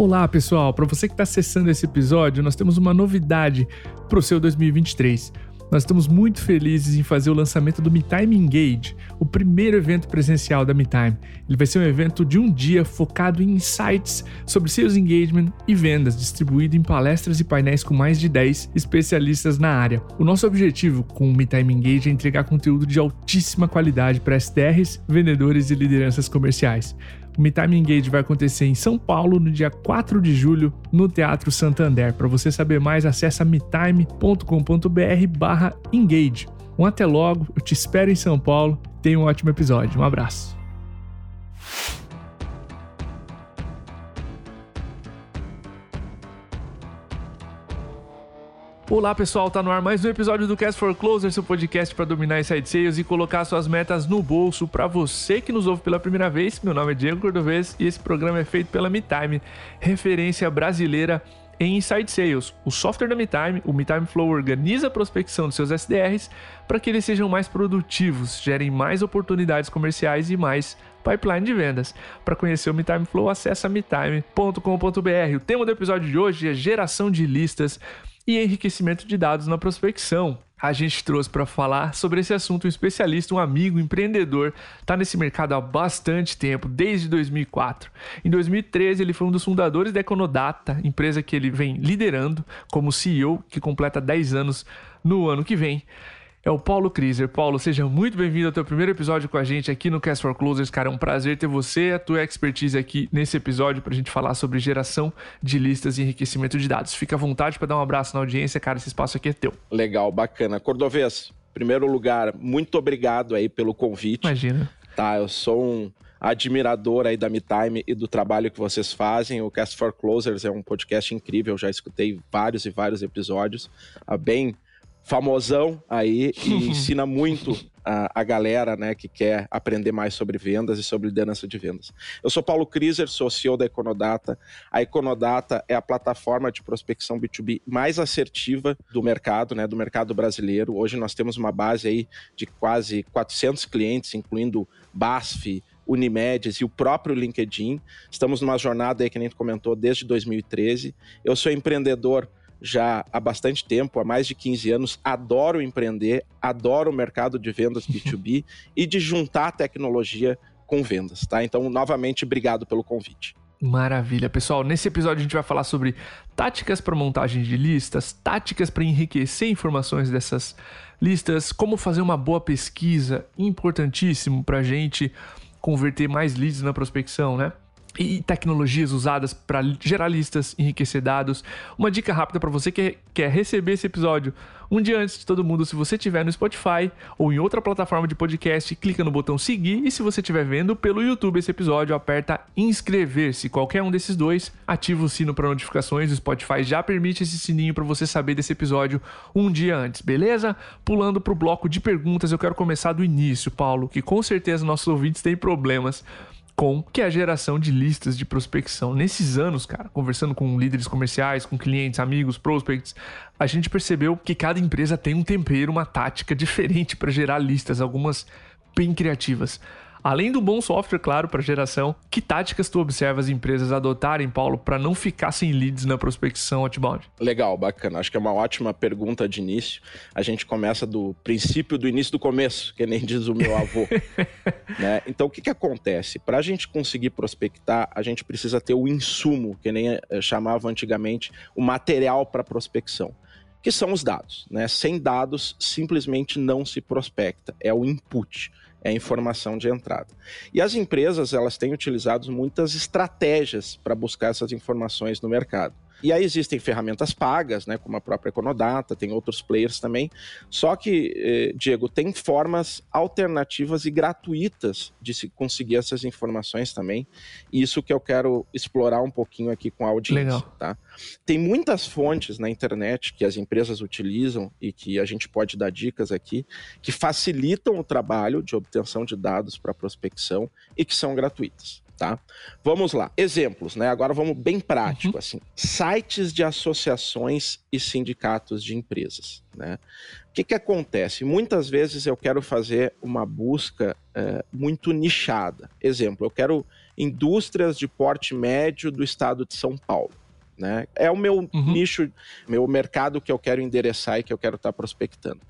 Olá, pessoal! Para você que está acessando esse episódio, nós temos uma novidade para o seu 2023. Nós estamos muito felizes em fazer o lançamento do MeTime Engage, o primeiro evento presencial da MeTime. Ele vai ser um evento de um dia focado em insights sobre sales engagement e vendas, distribuído em palestras e painéis com mais de 10 especialistas na área. O nosso objetivo com o MeTime Engage é entregar conteúdo de altíssima qualidade para SDRs, vendedores e lideranças comerciais. O MeTime Engage vai acontecer em São Paulo no dia 4 de julho no Teatro Santander. Para você saber mais, acesse metime.com.br barra engage. Um até logo, eu te espero em São Paulo. Tenha um ótimo episódio. Um abraço. Olá pessoal, tá no ar mais um episódio do Cast for Closer, seu podcast para dominar inside sales e colocar suas metas no bolso. Para você que nos ouve pela primeira vez, meu nome é Diego Cordovez e esse programa é feito pela MeTime, referência brasileira em Inside Sales. O software da MeTime, o MeTime Flow, organiza a prospecção dos seus SDRs para que eles sejam mais produtivos, gerem mais oportunidades comerciais e mais pipeline de vendas. Para conhecer o MeTime Flow, acesse metime.com.br. O tema do episódio de hoje é geração de listas e enriquecimento de dados na prospecção. A gente trouxe para falar sobre esse assunto um especialista, um amigo, um empreendedor, está nesse mercado há bastante tempo, desde 2004. Em 2013, ele foi um dos fundadores da Econodata, empresa que ele vem liderando como CEO, que completa 10 anos no ano que vem é o Paulo Kriser. Paulo, seja muito bem-vindo ao teu primeiro episódio com a gente aqui no Cast for Closers. Cara, é um prazer ter você, a tua expertise aqui nesse episódio para a gente falar sobre geração de listas e enriquecimento de dados. Fica à vontade para dar um abraço na audiência, cara, esse espaço aqui é teu. Legal, bacana. Cordovez, primeiro lugar, muito obrigado aí pelo convite. Imagina. Tá, eu sou um admirador aí da MeTime e do trabalho que vocês fazem. O Cast for Closers é um podcast incrível, já escutei vários e vários episódios. Ah, bem famosão aí e ensina muito a, a, galera né, que quer aprender mais sobre vendas e sobre liderança de vendas. Eu sou Paulo Kriser, sou CEO da Econodata. A Econodata é a plataforma de prospecção B2B mais assertiva do mercado, né, do mercado brasileiro. Hoje nós temos uma base aí de quase 400 clientes, incluindo BASF, Unimedes e o próprio LinkedIn. Estamos numa jornada aí que a gente comentou desde 2013. Eu sou empreendedor já há bastante tempo, há mais de 15 anos, adoro empreender, adoro o mercado de vendas B2B e de juntar tecnologia com vendas, tá? Então, novamente, obrigado pelo convite. Maravilha, pessoal. Nesse episódio a gente vai falar sobre táticas para montagem de listas, táticas para enriquecer informações dessas listas, como fazer uma boa pesquisa, importantíssimo para a gente converter mais leads na prospecção, né? E tecnologias usadas para gerar listas, enriquecer dados. Uma dica rápida para você que quer receber esse episódio um dia antes de todo mundo, se você estiver no Spotify ou em outra plataforma de podcast, clica no botão seguir e se você estiver vendo pelo YouTube esse episódio, aperta inscrever-se. Qualquer um desses dois, ativa o sino para notificações. O Spotify já permite esse sininho para você saber desse episódio um dia antes, beleza? Pulando para o bloco de perguntas, eu quero começar do início, Paulo, que com certeza nossos ouvintes têm problemas com que é a geração de listas de prospecção. Nesses anos, cara, conversando com líderes comerciais, com clientes, amigos, prospects, a gente percebeu que cada empresa tem um tempero, uma tática diferente para gerar listas, algumas bem criativas. Além do bom software, claro, para geração, que táticas tu observa as empresas adotarem, Paulo, para não ficar sem leads na prospecção outbound? Legal, bacana. Acho que é uma ótima pergunta de início. A gente começa do princípio, do início do começo, que nem diz o meu avô. né? Então, o que, que acontece? Para a gente conseguir prospectar, a gente precisa ter o insumo, que nem eh, chamava antigamente, o material para prospecção que são os dados. Né? Sem dados, simplesmente não se prospecta, é o input é informação de entrada. E as empresas elas têm utilizado muitas estratégias para buscar essas informações no mercado. E aí existem ferramentas pagas, né, como a própria Econodata, tem outros players também. Só que, eh, Diego, tem formas alternativas e gratuitas de se conseguir essas informações também. E isso que eu quero explorar um pouquinho aqui com a audiência. Legal. Tá? Tem muitas fontes na internet que as empresas utilizam e que a gente pode dar dicas aqui, que facilitam o trabalho de obtenção de dados para prospecção e que são gratuitas tá? Vamos lá, exemplos, né? Agora vamos bem prático, uhum. assim, sites de associações e sindicatos de empresas, né? O que que acontece? Muitas vezes eu quero fazer uma busca é, muito nichada. Exemplo, eu quero indústrias de porte médio do estado de São Paulo. Né? É o meu uhum. nicho, meu mercado que eu quero endereçar e que eu quero estar tá prospectando.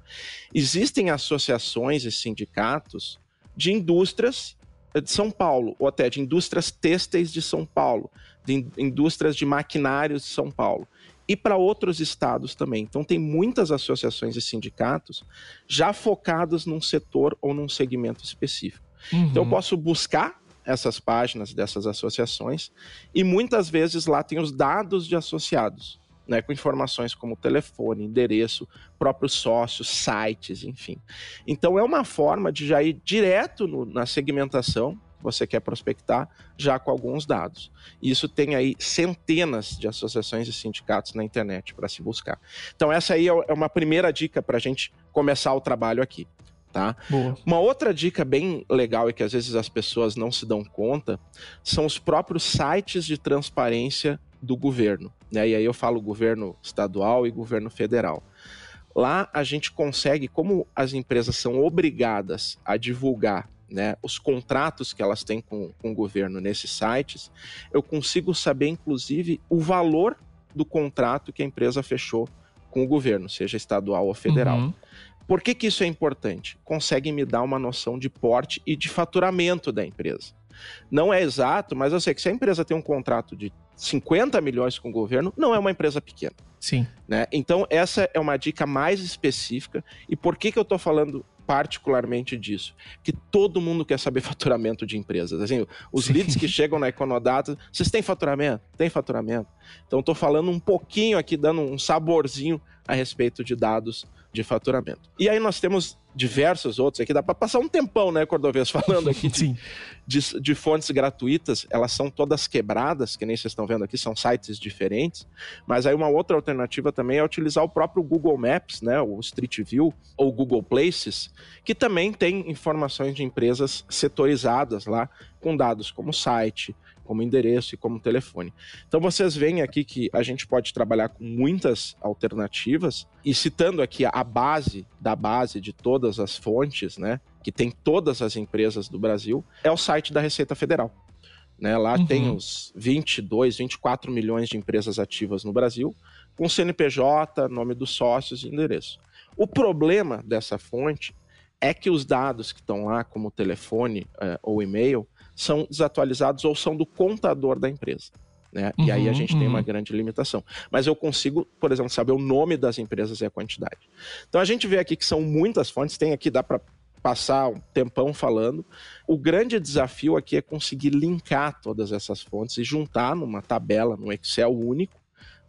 Existem associações e sindicatos de indústrias de São Paulo, ou até de indústrias têxteis de São Paulo, de indústrias de maquinários de São Paulo e para outros estados também. Então, tem muitas associações e sindicatos já focados num setor ou num segmento específico. Uhum. Então, eu posso buscar essas páginas dessas associações e muitas vezes lá tem os dados de associados. Né, com informações como telefone, endereço, próprios sócios, sites, enfim. Então é uma forma de já ir direto no, na segmentação você quer prospectar já com alguns dados. E isso tem aí centenas de associações e sindicatos na internet para se buscar. Então, essa aí é, é uma primeira dica para a gente começar o trabalho aqui. Tá? Boa. Uma outra dica bem legal e que às vezes as pessoas não se dão conta são os próprios sites de transparência do governo. Né? E aí eu falo governo estadual e governo federal. Lá a gente consegue, como as empresas são obrigadas a divulgar né, os contratos que elas têm com, com o governo nesses sites, eu consigo saber, inclusive, o valor do contrato que a empresa fechou com o governo, seja estadual ou federal. Uhum. Por que, que isso é importante? Consegue me dar uma noção de porte e de faturamento da empresa. Não é exato, mas eu sei que se a empresa tem um contrato de 50 milhões com o governo, não é uma empresa pequena. Sim. Né? Então, essa é uma dica mais específica. E por que, que eu estou falando particularmente disso, que todo mundo quer saber faturamento de empresas. Assim, os Sim. leads que chegam na Econodata, vocês têm faturamento? Tem faturamento. Então estou falando um pouquinho aqui, dando um saborzinho a respeito de dados de faturamento. E aí nós temos diversos outros aqui, dá para passar um tempão, né, Cordovez, falando aqui de, de, de, fontes gratuitas, elas são todas quebradas, que nem vocês estão vendo aqui, são sites diferentes, mas aí uma outra alternativa também é utilizar o próprio Google Maps, né, o Street View ou Google Places, que também tem informações de empresas setorizadas lá, com dados como site, como endereço e como telefone. Então vocês veem aqui que a gente pode trabalhar com muitas alternativas e citando aqui a base da base de todas as fontes, né, que tem todas as empresas do Brasil, é o site da Receita Federal. Né, lá uhum. tem os 22, 24 milhões de empresas ativas no Brasil, com CNPJ, nome dos sócios e endereço. O problema dessa fonte é que os dados que estão lá, como telefone uh, ou e-mail, são desatualizados ou são do contador da empresa. Né? Uhum, e aí a uhum, gente uhum. tem uma uhum. grande limitação. Mas eu consigo, por exemplo, saber o nome das empresas e a quantidade. Então a gente vê aqui que são muitas fontes, tem aqui, dá para passar um tempão falando. O grande desafio aqui é conseguir linkar todas essas fontes e juntar numa tabela, num Excel único,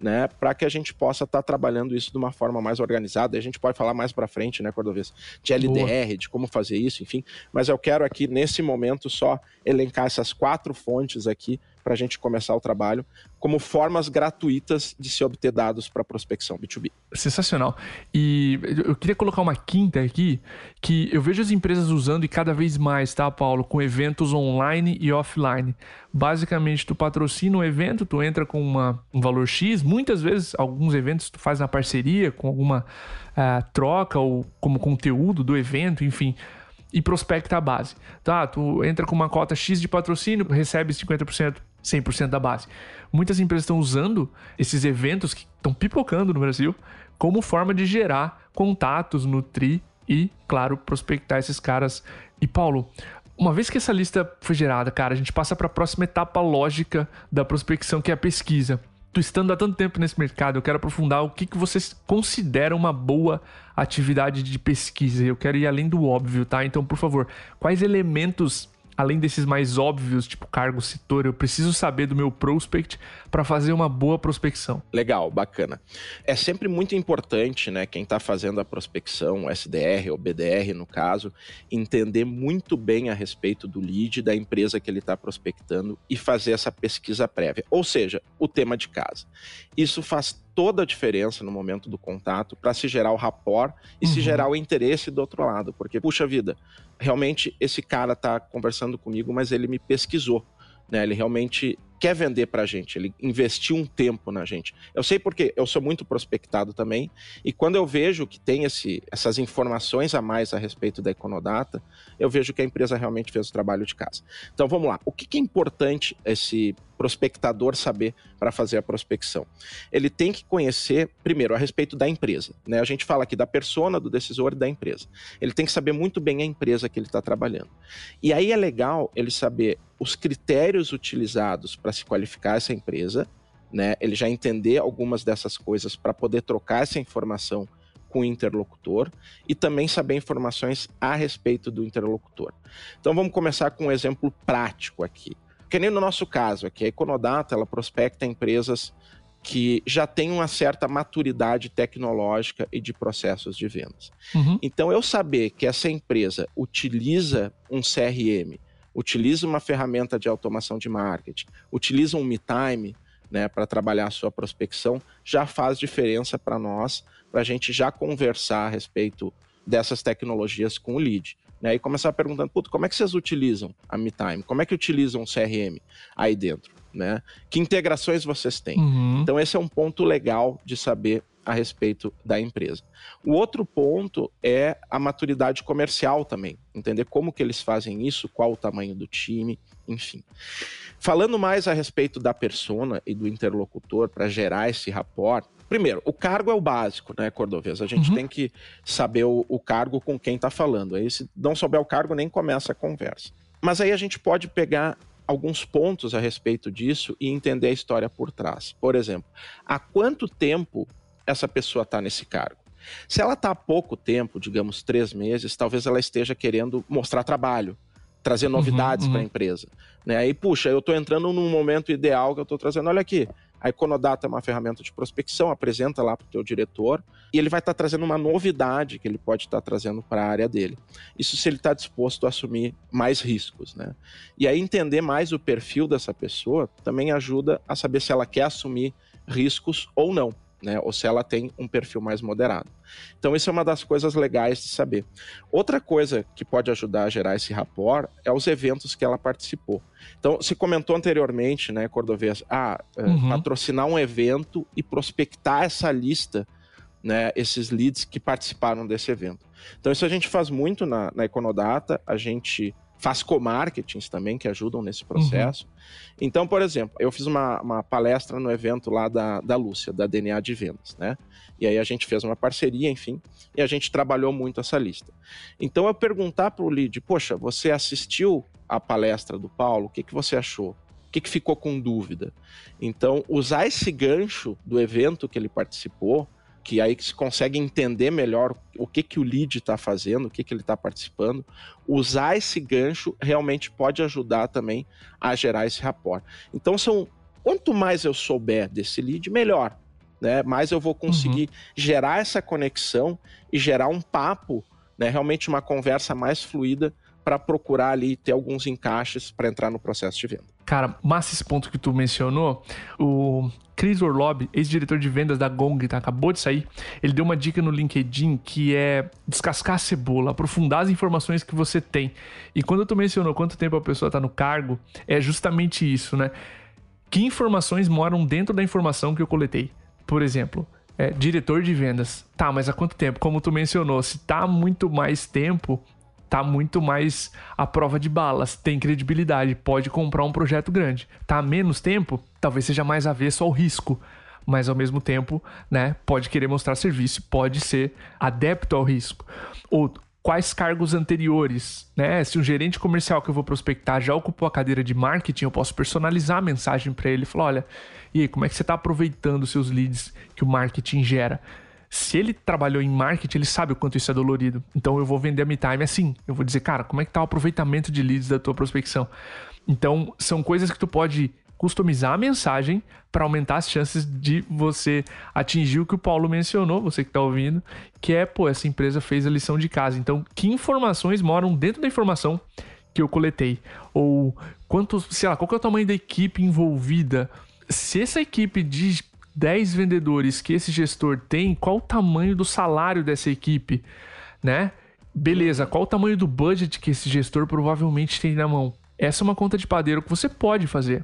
né, para que a gente possa estar tá trabalhando isso de uma forma mais organizada. A gente pode falar mais para frente, né, Cordovez, de LDR, Boa. de como fazer isso, enfim. Mas eu quero aqui nesse momento só elencar essas quatro fontes aqui para a gente começar o trabalho, como formas gratuitas de se obter dados para prospecção B2B. Sensacional. E eu queria colocar uma quinta aqui, que eu vejo as empresas usando e cada vez mais, tá, Paulo, com eventos online e offline. Basicamente, tu patrocina um evento, tu entra com uma, um valor X, muitas vezes, alguns eventos tu faz na parceria, com alguma uh, troca ou como conteúdo do evento, enfim e prospecta a base. Tá, tu entra com uma cota X de patrocínio, recebe 50%, 100% da base. Muitas empresas estão usando esses eventos que estão pipocando no Brasil como forma de gerar contatos, nutrir e, claro, prospectar esses caras. E Paulo, uma vez que essa lista foi gerada, cara, a gente passa para a próxima etapa lógica da prospecção, que é a pesquisa tu estando há tanto tempo nesse mercado, eu quero aprofundar o que, que vocês consideram uma boa atividade de pesquisa. Eu quero ir além do óbvio, tá? Então, por favor, quais elementos além desses mais óbvios, tipo cargo, setor, eu preciso saber do meu prospect para fazer uma boa prospecção. Legal, bacana. É sempre muito importante, né, quem está fazendo a prospecção, SDR ou BDR no caso, entender muito bem a respeito do lead da empresa que ele está prospectando e fazer essa pesquisa prévia, ou seja, o tema de casa. Isso faz toda a diferença no momento do contato para se gerar o rapport e uhum. se gerar o interesse do outro lado, porque puxa vida, realmente esse cara está conversando comigo, mas ele me pesquisou, né? Ele realmente quer vender para a gente, ele investiu um tempo na gente. Eu sei porque eu sou muito prospectado também, e quando eu vejo que tem esse, essas informações a mais a respeito da Econodata, eu vejo que a empresa realmente fez o trabalho de casa. Então vamos lá, o que, que é importante esse prospectador saber para fazer a prospecção? Ele tem que conhecer, primeiro, a respeito da empresa. Né? A gente fala aqui da persona, do decisor e da empresa. Ele tem que saber muito bem a empresa que ele está trabalhando. E aí é legal ele saber os critérios utilizados para se qualificar essa empresa, né? ele já entender algumas dessas coisas para poder trocar essa informação com o interlocutor e também saber informações a respeito do interlocutor. Então vamos começar com um exemplo prático aqui que nem no nosso caso aqui, a Econodata, ela prospecta empresas que já têm uma certa maturidade tecnológica e de processos de vendas. Uhum. Então, eu saber que essa empresa utiliza um CRM, utiliza uma ferramenta de automação de marketing, utiliza um MeTime né, para trabalhar a sua prospecção, já faz diferença para nós, para a gente já conversar a respeito dessas tecnologias com o lead. Né, e começar perguntando, Puto, como é que vocês utilizam a MeTime? Como é que utilizam o CRM aí dentro? Né? Que integrações vocês têm? Uhum. Então, esse é um ponto legal de saber a respeito da empresa. O outro ponto é a maturidade comercial também, entender como que eles fazem isso, qual o tamanho do time, enfim. Falando mais a respeito da persona e do interlocutor para gerar esse rapport, Primeiro, o cargo é o básico, né, Cordovez? A gente uhum. tem que saber o, o cargo com quem está falando. Aí, se não souber o cargo, nem começa a conversa. Mas aí a gente pode pegar alguns pontos a respeito disso e entender a história por trás. Por exemplo, há quanto tempo essa pessoa está nesse cargo? Se ela está há pouco tempo, digamos três meses, talvez ela esteja querendo mostrar trabalho, trazer uhum, novidades uhum, para a empresa. Né? Aí, puxa, eu estou entrando num momento ideal que eu estou trazendo, olha aqui, a Econodata é uma ferramenta de prospecção, apresenta lá para o teu diretor e ele vai estar tá trazendo uma novidade que ele pode estar tá trazendo para a área dele. Isso se ele está disposto a assumir mais riscos, né? E aí entender mais o perfil dessa pessoa também ajuda a saber se ela quer assumir riscos ou não né? Ou se ela tem um perfil mais moderado. Então, isso é uma das coisas legais de saber. Outra coisa que pode ajudar a gerar esse rapport é os eventos que ela participou. Então, se comentou anteriormente, né, Cordovez, ah, é, uhum. patrocinar um evento e prospectar essa lista, né, esses leads que participaram desse evento. Então, isso a gente faz muito na, na Econodata, a gente faz co-marketings também que ajudam nesse processo. Uhum. Então, por exemplo, eu fiz uma, uma, palestra no evento lá da, da Lúcia, da DNA de Vendas, né? E aí a gente fez uma parceria, enfim, e a gente trabalhou muito essa lista. Então, eu perguntar para o lead, poxa, você assistiu a palestra do Paulo, o que, que você achou? O que, que ficou com dúvida? Então, usar esse gancho do evento que ele participou, que aí se consegue entender melhor o que, que o lead está fazendo, o que, que ele está participando. Usar esse gancho realmente pode ajudar também a gerar esse rapport. Então, são quanto mais eu souber desse lead, melhor. Né? Mais eu vou conseguir uhum. gerar essa conexão e gerar um papo, né? realmente uma conversa mais fluida para procurar ali ter alguns encaixes para entrar no processo de venda. Cara, massa esse ponto que tu mencionou. O Chris Orlob, ex-diretor de vendas da Gong, tá? acabou de sair. Ele deu uma dica no LinkedIn que é descascar a cebola, aprofundar as informações que você tem. E quando tu mencionou quanto tempo a pessoa tá no cargo, é justamente isso, né? Que informações moram dentro da informação que eu coletei? Por exemplo, é, diretor de vendas. Tá, mas há quanto tempo? Como tu mencionou, se tá muito mais tempo, tá muito mais à prova de balas, tem credibilidade, pode comprar um projeto grande. Tá menos tempo, talvez seja mais avesso ao risco, mas ao mesmo tempo, né, pode querer mostrar serviço, pode ser adepto ao risco. Ou quais cargos anteriores, né? Se um gerente comercial que eu vou prospectar já ocupou a cadeira de marketing, eu posso personalizar a mensagem para ele falar, olha, e aí, como é que você está aproveitando seus leads que o marketing gera? Se ele trabalhou em marketing, ele sabe o quanto isso é dolorido. Então eu vou vender a MeTime assim. Eu vou dizer, cara, como é que tá o aproveitamento de leads da tua prospecção? Então, são coisas que tu pode customizar a mensagem para aumentar as chances de você atingir o que o Paulo mencionou, você que está ouvindo, que é, pô, essa empresa fez a lição de casa. Então, que informações moram dentro da informação que eu coletei? Ou quantos, sei lá, qual é o tamanho da equipe envolvida? Se essa equipe de 10 vendedores que esse gestor tem, qual o tamanho do salário dessa equipe, né? Beleza, qual o tamanho do budget que esse gestor provavelmente tem na mão? Essa é uma conta de padeiro que você pode fazer.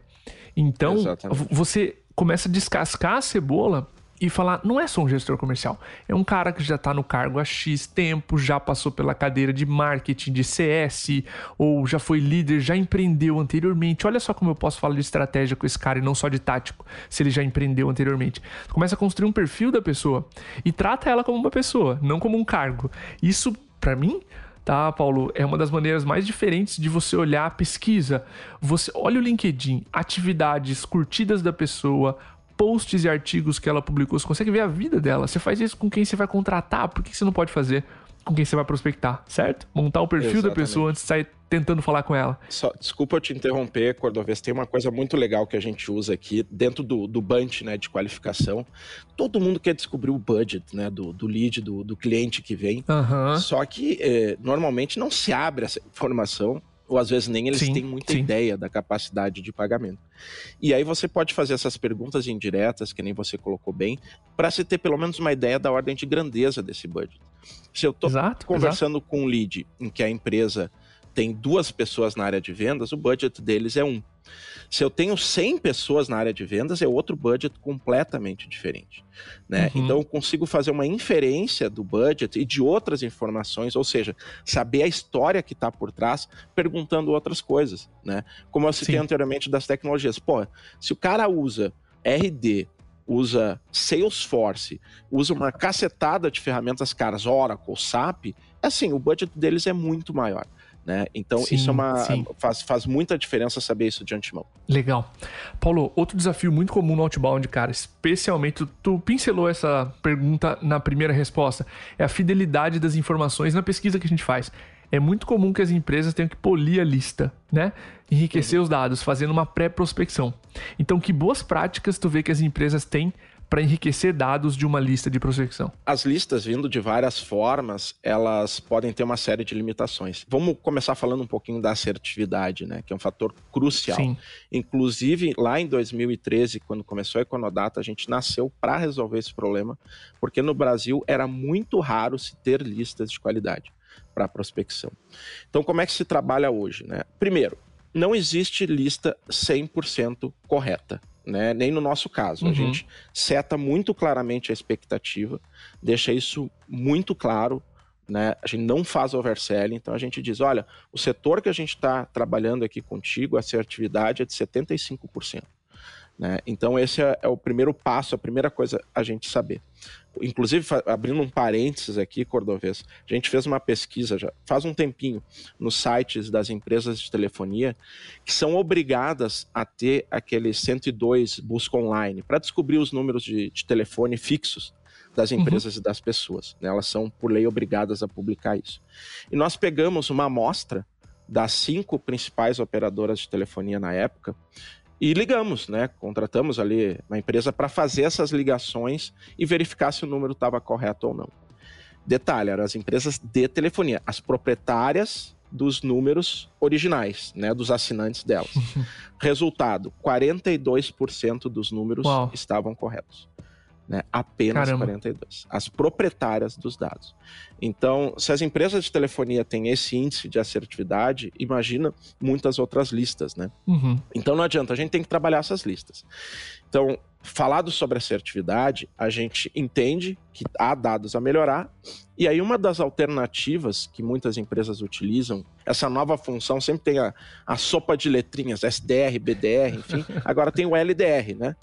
Então, Exatamente. você começa a descascar a cebola e falar, não é só um gestor comercial, é um cara que já está no cargo há X tempo, já passou pela cadeira de marketing, de CS, ou já foi líder, já empreendeu anteriormente. Olha só como eu posso falar de estratégia com esse cara e não só de tático, se ele já empreendeu anteriormente. Começa a construir um perfil da pessoa e trata ela como uma pessoa, não como um cargo. Isso, para mim, tá, Paulo? É uma das maneiras mais diferentes de você olhar a pesquisa. Você olha o LinkedIn, atividades, curtidas da pessoa, posts e artigos que ela publicou, você consegue ver a vida dela. Você faz isso com quem você vai contratar, por que você não pode fazer com quem você vai prospectar, certo? Montar o perfil Exatamente. da pessoa antes de sair tentando falar com ela. Só, desculpa eu te interromper, Cordovez, tem uma coisa muito legal que a gente usa aqui dentro do, do bunch né, de qualificação. Todo mundo quer descobrir o budget né, do, do lead, do, do cliente que vem. Uhum. Só que eh, normalmente não se abre essa informação ou às vezes nem eles sim, têm muita sim. ideia da capacidade de pagamento. E aí você pode fazer essas perguntas indiretas, que nem você colocou bem, para se ter pelo menos uma ideia da ordem de grandeza desse budget. Se eu estou conversando exato. com um lead em que a empresa tem duas pessoas na área de vendas, o budget deles é um. Se eu tenho 100 pessoas na área de vendas, é outro budget completamente diferente. Né? Uhum. Então, eu consigo fazer uma inferência do budget e de outras informações, ou seja, saber a história que está por trás, perguntando outras coisas. Né? Como eu citei Sim. anteriormente das tecnologias. Pô, se o cara usa RD, usa Salesforce, usa uma cacetada de ferramentas caras, Oracle, SAP, assim, o budget deles é muito maior. Né? Então, sim, isso é uma, faz, faz muita diferença saber isso de antemão. Legal. Paulo, outro desafio muito comum no outbound, cara, especialmente, tu, tu pincelou essa pergunta na primeira resposta, é a fidelidade das informações na pesquisa que a gente faz. É muito comum que as empresas tenham que polir a lista, né? Enriquecer uhum. os dados, fazendo uma pré-prospecção. Então, que boas práticas tu vê que as empresas têm para enriquecer dados de uma lista de prospecção? As listas vindo de várias formas, elas podem ter uma série de limitações. Vamos começar falando um pouquinho da assertividade, né, que é um fator crucial. Sim. Inclusive, lá em 2013, quando começou a Econodata, a gente nasceu para resolver esse problema, porque no Brasil era muito raro se ter listas de qualidade para prospecção. Então, como é que se trabalha hoje, né? Primeiro, não existe lista 100% correta né? Nem no nosso caso. Uhum. A gente seta muito claramente a expectativa, deixa isso muito claro. Né? A gente não faz overselling, então a gente diz: olha, o setor que a gente está trabalhando aqui contigo, a assertividade é de 75%. Né? Então, esse é, é, o primeiro passo, a primeira coisa a gente saber. Inclusive, abrindo um parênteses aqui, Cordovez, a gente fez uma pesquisa já faz um tempinho nos sites das empresas de telefonia que são obrigadas a ter aquele 102 busca online para descobrir os números de, de telefone fixos das uhum. empresas uhum. e das pessoas. Né? Elas são, por lei, obrigadas a publicar isso. E nós pegamos uma amostra das cinco principais operadoras de telefonia na época e ligamos, né? Contratamos ali uma empresa para fazer essas ligações e verificar se o número estava correto ou não. Detalhe, eram as empresas de telefonia, as proprietárias dos números originais, né, dos assinantes delas. Resultado: 42% dos números Uau. estavam corretos né? Apenas Caramba. 42. As proprietárias dos dados. Então, se as empresas de telefonia têm esse índice de assertividade, imagina muitas outras listas, né? Uhum. Então não adianta, a gente tem que trabalhar essas listas. Então, falado sobre assertividade, a gente entende que há dados a melhorar. E aí, uma das alternativas que muitas empresas utilizam, essa nova função sempre tem a, a sopa de letrinhas, SDR, BDR, enfim, agora tem o LDR, né?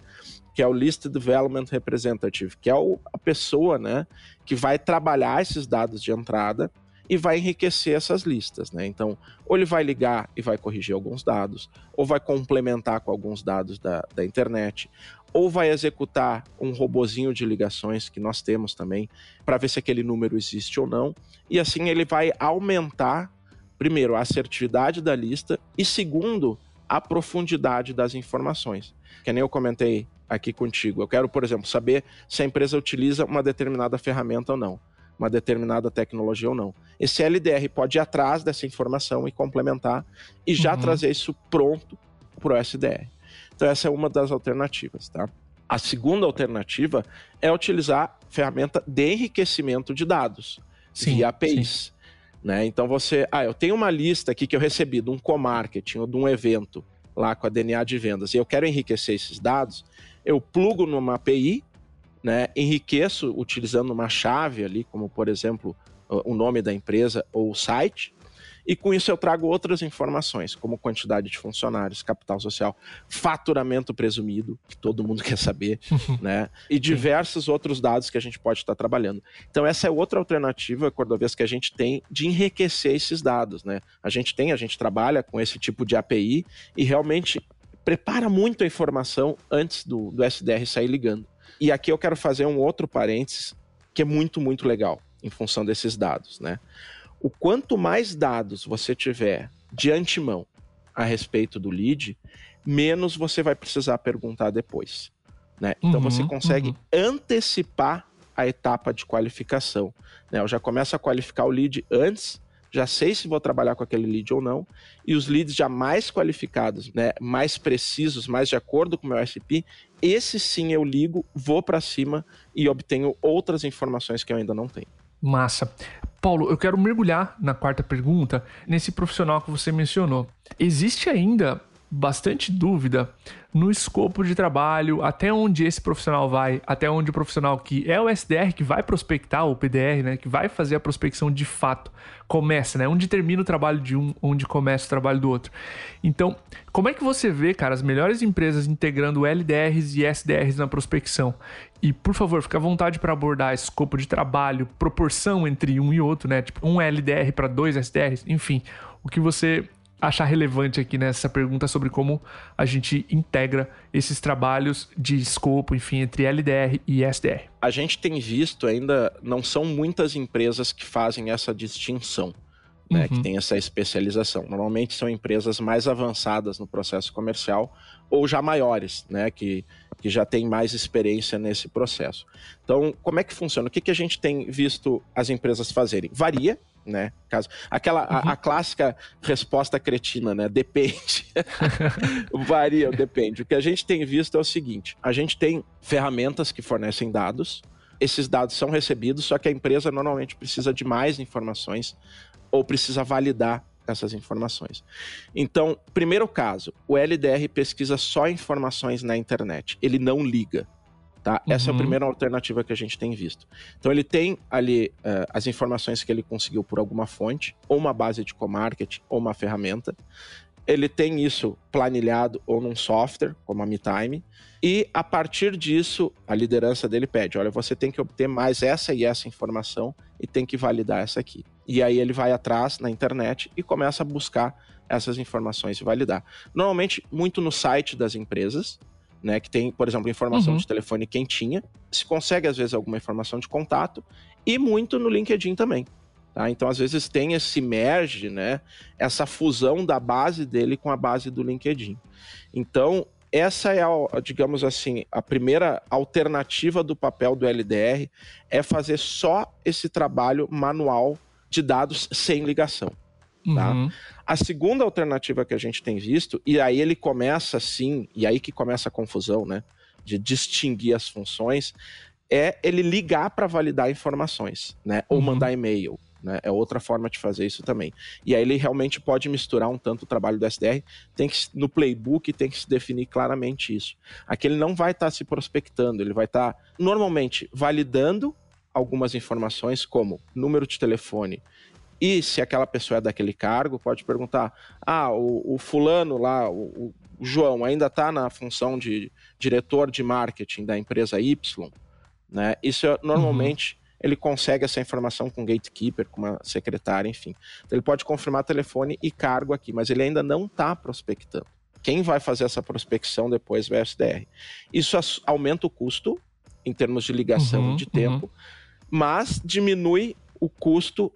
Que é o List Development Representative, que é o, a pessoa né, que vai trabalhar esses dados de entrada e vai enriquecer essas listas. Né? Então, ou ele vai ligar e vai corrigir alguns dados, ou vai complementar com alguns dados da, da internet, ou vai executar um robozinho de ligações que nós temos também, para ver se aquele número existe ou não. E assim ele vai aumentar, primeiro, a assertividade da lista e, segundo, a profundidade das informações. Que nem eu comentei aqui contigo. Eu quero, por exemplo, saber se a empresa utiliza uma determinada ferramenta ou não, uma determinada tecnologia ou não. Esse LDR pode ir atrás dessa informação e complementar e já uhum. trazer isso pronto para o SDR. Então essa é uma das alternativas, tá? A segunda alternativa é utilizar ferramenta de enriquecimento de dados sim, via APIs. Sim. Né? Então você, ah, eu tenho uma lista aqui que eu recebi de um co-marketing ou de um evento lá com a DNA de vendas e eu quero enriquecer esses dados, eu plugo numa API, né, enriqueço utilizando uma chave ali, como por exemplo o nome da empresa ou o site, e com isso eu trago outras informações, como quantidade de funcionários, capital social, faturamento presumido, que todo mundo quer saber, né? E diversos outros dados que a gente pode estar trabalhando. Então, essa é outra alternativa, Cordovez, que a gente tem de enriquecer esses dados, né? A gente tem, a gente trabalha com esse tipo de API e realmente prepara muito a informação antes do, do SDR sair ligando. E aqui eu quero fazer um outro parênteses que é muito, muito legal em função desses dados, né? o quanto mais dados você tiver de antemão a respeito do lead, menos você vai precisar perguntar depois. Né? Então uhum, você consegue uhum. antecipar a etapa de qualificação. Né? Eu já começo a qualificar o lead antes, já sei se vou trabalhar com aquele lead ou não, e os leads já mais qualificados, né, mais precisos, mais de acordo com o meu SP, esse sim eu ligo, vou para cima e obtenho outras informações que eu ainda não tenho. Massa. Paulo, eu quero mergulhar na quarta pergunta, nesse profissional que você mencionou. Existe ainda bastante dúvida no escopo de trabalho, até onde esse profissional vai, até onde o profissional que é o SDR, que vai prospectar, o PDR, né, que vai fazer a prospecção de fato, começa, né? Onde termina o trabalho de um, onde começa o trabalho do outro. Então, como é que você vê, cara, as melhores empresas integrando LDRs e SDRs na prospecção? E, por favor, fica à vontade para abordar escopo de trabalho, proporção entre um e outro, né? Tipo, um LDR para dois SDRs, enfim, o que você achar relevante aqui nessa pergunta sobre como a gente integra esses trabalhos de escopo, enfim, entre LDR e SDR. A gente tem visto ainda, não são muitas empresas que fazem essa distinção. Né, uhum. que tem essa especialização. Normalmente são empresas mais avançadas no processo comercial ou já maiores, né, que, que já têm mais experiência nesse processo. Então, como é que funciona? O que, que a gente tem visto as empresas fazerem? Varia, né? Caso, aquela a, a, uhum. clássica resposta cretina, né? Depende. Varia, depende. O que a gente tem visto é o seguinte: a gente tem ferramentas que fornecem dados. Esses dados são recebidos, só que a empresa normalmente precisa de mais informações ou precisa validar essas informações. Então, primeiro caso, o LDR pesquisa só informações na internet. Ele não liga. Tá? Uhum. Essa é a uhum. primeira alternativa que a gente tem visto. Então ele tem ali uh, as informações que ele conseguiu por alguma fonte, ou uma base de co-marketing, ou uma ferramenta. Ele tem isso planilhado ou num software, como a MeTime, e a partir disso a liderança dele pede: olha, você tem que obter mais essa e essa informação e tem que validar essa aqui. E aí ele vai atrás na internet e começa a buscar essas informações e validar. Normalmente, muito no site das empresas, né, que tem, por exemplo, informação uhum. de telefone quentinha, se consegue às vezes alguma informação de contato e muito no LinkedIn também. Tá? Então, às vezes tem esse merge, né, essa fusão da base dele com a base do LinkedIn. Então, essa é, a, digamos assim, a primeira alternativa do papel do LDR é fazer só esse trabalho manual de dados sem ligação. Tá? Uhum. A segunda alternativa que a gente tem visto, e aí ele começa assim, e aí que começa a confusão, né? De distinguir as funções, é ele ligar para validar informações, né? Ou uhum. mandar e-mail. Né? É outra forma de fazer isso também. E aí ele realmente pode misturar um tanto o trabalho do SDR, tem que no playbook tem que se definir claramente isso. Aqui ele não vai estar tá se prospectando, ele vai estar tá, normalmente validando algumas informações como número de telefone, e se aquela pessoa é daquele cargo, pode perguntar: ah, o, o fulano lá, o, o, João, ainda está na função de diretor de marketing da empresa Y? Né? Isso é, normalmente. Uhum. Ele consegue essa informação com gatekeeper, com uma secretária, enfim. Então, ele pode confirmar telefone e cargo aqui, mas ele ainda não está prospectando. Quem vai fazer essa prospecção depois vai SDR. Isso aumenta o custo em termos de ligação uhum, de tempo, uhum. mas diminui o custo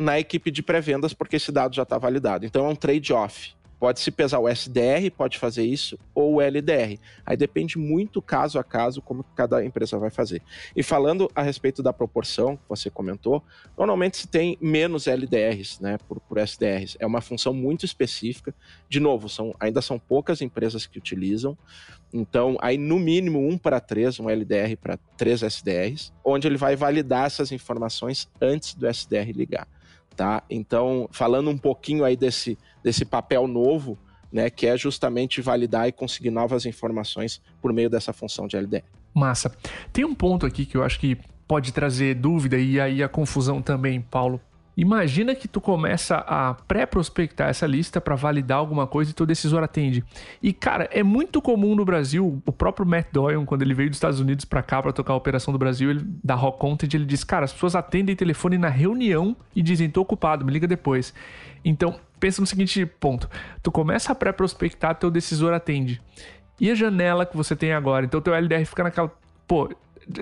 na equipe de pré-vendas, porque esse dado já está validado. Então é um trade-off. Pode se pesar o SDR, pode fazer isso, ou o LDR. Aí depende muito caso a caso como cada empresa vai fazer. E falando a respeito da proporção que você comentou, normalmente se tem menos LDRs, né, por, por SDRs. É uma função muito específica. De novo, são, ainda são poucas empresas que utilizam. Então, aí no mínimo um para três, um LDR para três SDRs, onde ele vai validar essas informações antes do SDR ligar tá? Então, falando um pouquinho aí desse, desse papel novo né, que é justamente validar e conseguir novas informações por meio dessa função de LDR. Massa. Tem um ponto aqui que eu acho que pode trazer dúvida e aí a confusão também, Paulo. Imagina que tu começa a pré-prospectar essa lista para validar alguma coisa e teu decisor atende. E cara, é muito comum no Brasil, o próprio Matt Doyle, quando ele veio dos Estados Unidos para cá para tocar a operação do Brasil, ele da Rock Content, ele diz: "Cara, as pessoas atendem telefone na reunião e dizem: "Tô ocupado, me liga depois". Então, pensa no seguinte ponto: tu começa a pré-prospectar, teu decisor atende. E a janela que você tem agora? Então, teu LDR fica naquela, pô,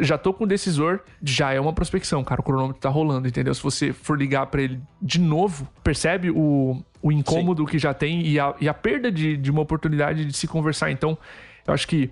já tô com o decisor, já é uma prospecção, cara. O cronômetro tá rolando, entendeu? Se você for ligar para ele de novo, percebe o, o incômodo Sim. que já tem e a, e a perda de, de uma oportunidade de se conversar. Então, eu acho que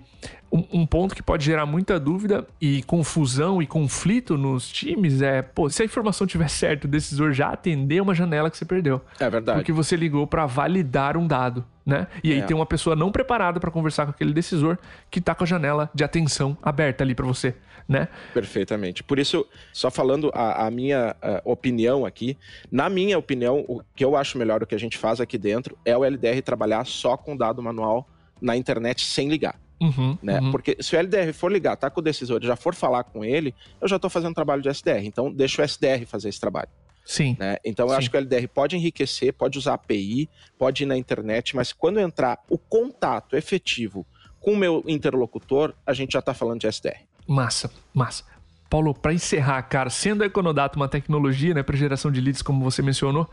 um, um, ponto que pode gerar muita dúvida e confusão e conflito nos times é, pô, se a informação tiver certo, o decisor já atendeu uma janela que você perdeu. É verdade. Porque você ligou para validar um dado, né? E aí é. tem uma pessoa não preparada para conversar com aquele decisor que tá com a janela de atenção aberta ali para você, né? Perfeitamente. Por isso, só falando a, a minha a opinião aqui, na minha opinião, o que eu acho melhor o que a gente faz aqui dentro é o LDR trabalhar só com dado manual na internet sem ligar. Uhum, né? Uhum. Porque se o LDR for ligar, tá com o decisor e já for falar com ele, eu já estou fazendo trabalho de SDR. Então, deixa o SDR fazer esse trabalho. Sim. Né? Então, eu Sim. acho que o LDR pode enriquecer, pode usar API, pode ir na internet, mas quando entrar o contato efetivo com o meu interlocutor, a gente já está falando de SDR. Massa, massa. Paulo, para encerrar, cara, sendo a Econodato uma tecnologia né, para geração de leads, como você mencionou,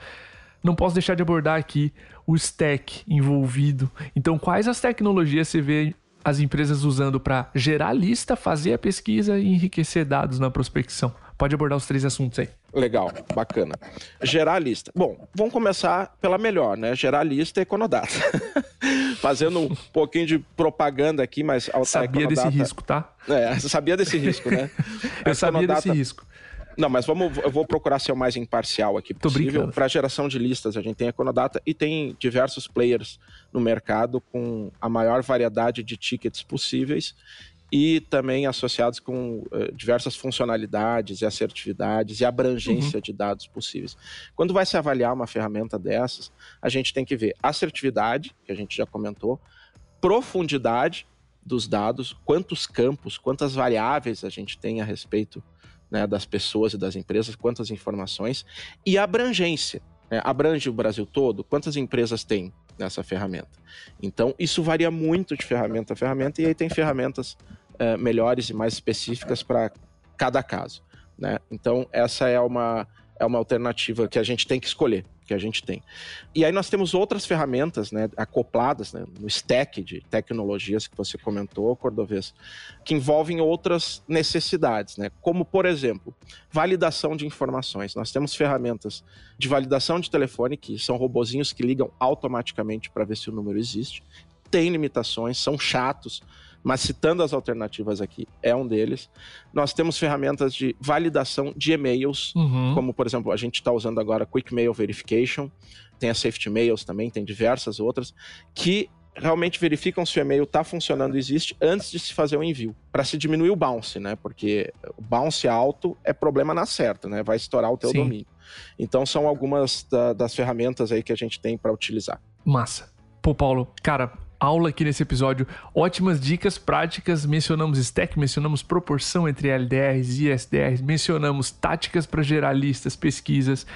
não posso deixar de abordar aqui o stack envolvido. Então, quais as tecnologias você vê as empresas usando para gerar lista, fazer a pesquisa e enriquecer dados na prospecção? Pode abordar os três assuntos aí. Legal, bacana. Gerar lista. Bom, vamos começar pela melhor, né? Gerar lista é Econodata. Fazendo um pouquinho de propaganda aqui, mas... Sabia desse risco, tá? É, sabia desse risco, né? Eu sabia desse risco. Não, mas vamos, eu vou procurar ser o mais imparcial aqui possível. Para geração de listas, a gente tem a Econodata e tem diversos players no mercado com a maior variedade de tickets possíveis e também associados com uh, diversas funcionalidades e assertividades e abrangência uhum. de dados possíveis. Quando vai se avaliar uma ferramenta dessas, a gente tem que ver assertividade, que a gente já comentou, profundidade dos dados, quantos campos, quantas variáveis a gente tem a respeito né, das pessoas e das empresas, quantas informações, e abrangência. Né, abrange o Brasil todo? Quantas empresas tem nessa ferramenta? Então, isso varia muito de ferramenta a ferramenta, e aí tem ferramentas uh, melhores e mais específicas para cada caso. Né? Então, essa é uma, é uma alternativa que a gente tem que escolher que a gente tem. E aí nós temos outras ferramentas né, acopladas né, no stack de tecnologias que você comentou, Cordovez, que envolvem outras necessidades, né, como, por exemplo, validação de informações. Nós temos ferramentas de validação de telefone, que são robozinhos que ligam automaticamente para ver se o número existe. Tem limitações, são chatos, mas citando as alternativas aqui, é um deles. Nós temos ferramentas de validação de e-mails, uhum. como por exemplo, a gente está usando agora Quick Mail Verification, tem a Safety Mails também, tem diversas outras, que realmente verificam se o e-mail está funcionando e existe antes de se fazer o envio, para se diminuir o bounce, né? Porque o bounce alto é problema na certa, né? Vai estourar o teu Sim. domínio. Então são algumas da, das ferramentas aí que a gente tem para utilizar. Massa. Pô, Paulo, cara, aula aqui nesse episódio. Ótimas dicas práticas. Mencionamos stack, mencionamos proporção entre LDRs e SDRs, mencionamos táticas para gerar listas, pesquisas.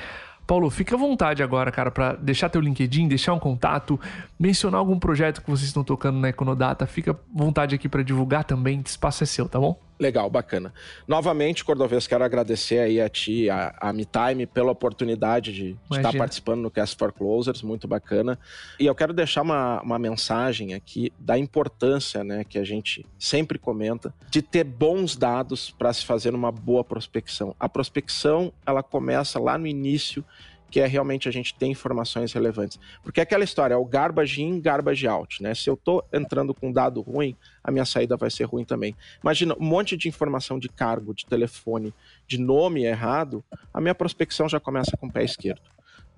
Paulo, fica à vontade agora, cara, para deixar teu LinkedIn, deixar um contato, mencionar algum projeto que vocês estão tocando na Econodata. Fica à vontade aqui para divulgar também. Espaço é seu, tá bom? Legal, bacana. Novamente, Cordovez, quero agradecer aí a ti, a, a MeTime, pela oportunidade de, de estar participando no Cast for Closers, muito bacana. E eu quero deixar uma, uma mensagem aqui da importância, né, que a gente sempre comenta, de ter bons dados para se fazer uma boa prospecção. A prospecção, ela começa lá no início que é realmente a gente ter informações relevantes. Porque é aquela história, é o garbage in, garbage out, né? Se eu estou entrando com um dado ruim, a minha saída vai ser ruim também. Imagina, um monte de informação de cargo, de telefone, de nome errado, a minha prospecção já começa com o pé esquerdo.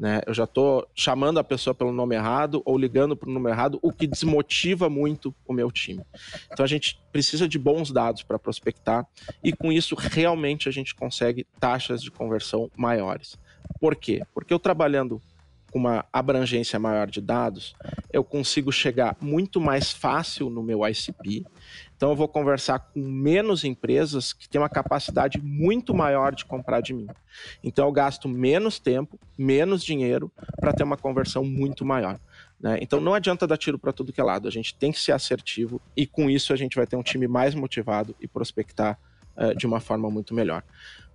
Né? Eu já estou chamando a pessoa pelo nome errado ou ligando para o número errado, o que desmotiva muito o meu time. Então a gente precisa de bons dados para prospectar e com isso realmente a gente consegue taxas de conversão maiores. Por quê? Porque eu trabalhando com uma abrangência maior de dados, eu consigo chegar muito mais fácil no meu ICP. Então eu vou conversar com menos empresas que têm uma capacidade muito maior de comprar de mim. Então eu gasto menos tempo, menos dinheiro para ter uma conversão muito maior. Né? Então não adianta dar tiro para tudo que é lado, a gente tem que ser assertivo e com isso a gente vai ter um time mais motivado e prospectar uh, de uma forma muito melhor.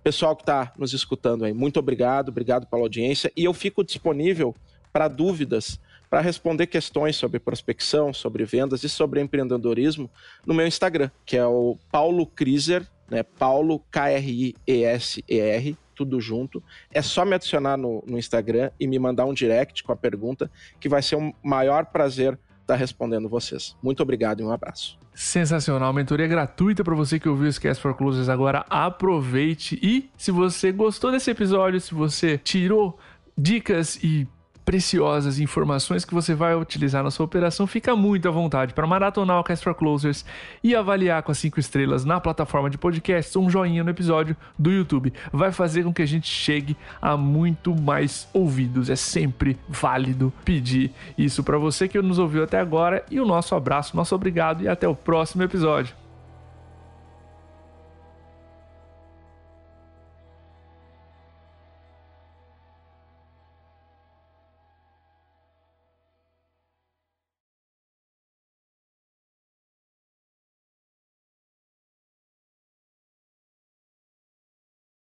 Pessoal que está nos escutando aí, muito obrigado, obrigado pela audiência. E eu fico disponível para dúvidas, para responder questões sobre prospecção, sobre vendas e sobre empreendedorismo no meu Instagram, que é o Paulo Kriser, né? Paulo K-R-I-E-S-E-R, tudo junto. É só me adicionar no, no Instagram e me mandar um direct com a pergunta, que vai ser um maior prazer estar tá respondendo vocês. Muito obrigado e um abraço. Sensacional, mentoria gratuita para você que ouviu o Cast for Closers agora. Aproveite e se você gostou desse episódio, se você tirou dicas e preciosas informações que você vai utilizar na sua operação, fica muito à vontade para maratonar o Cast for Closers e avaliar com as 5 estrelas na plataforma de podcasts um joinha no episódio do YouTube. Vai fazer com que a gente chegue a muito mais ouvidos. É sempre válido pedir isso para você que nos ouviu até agora. E o nosso abraço, nosso obrigado e até o próximo episódio.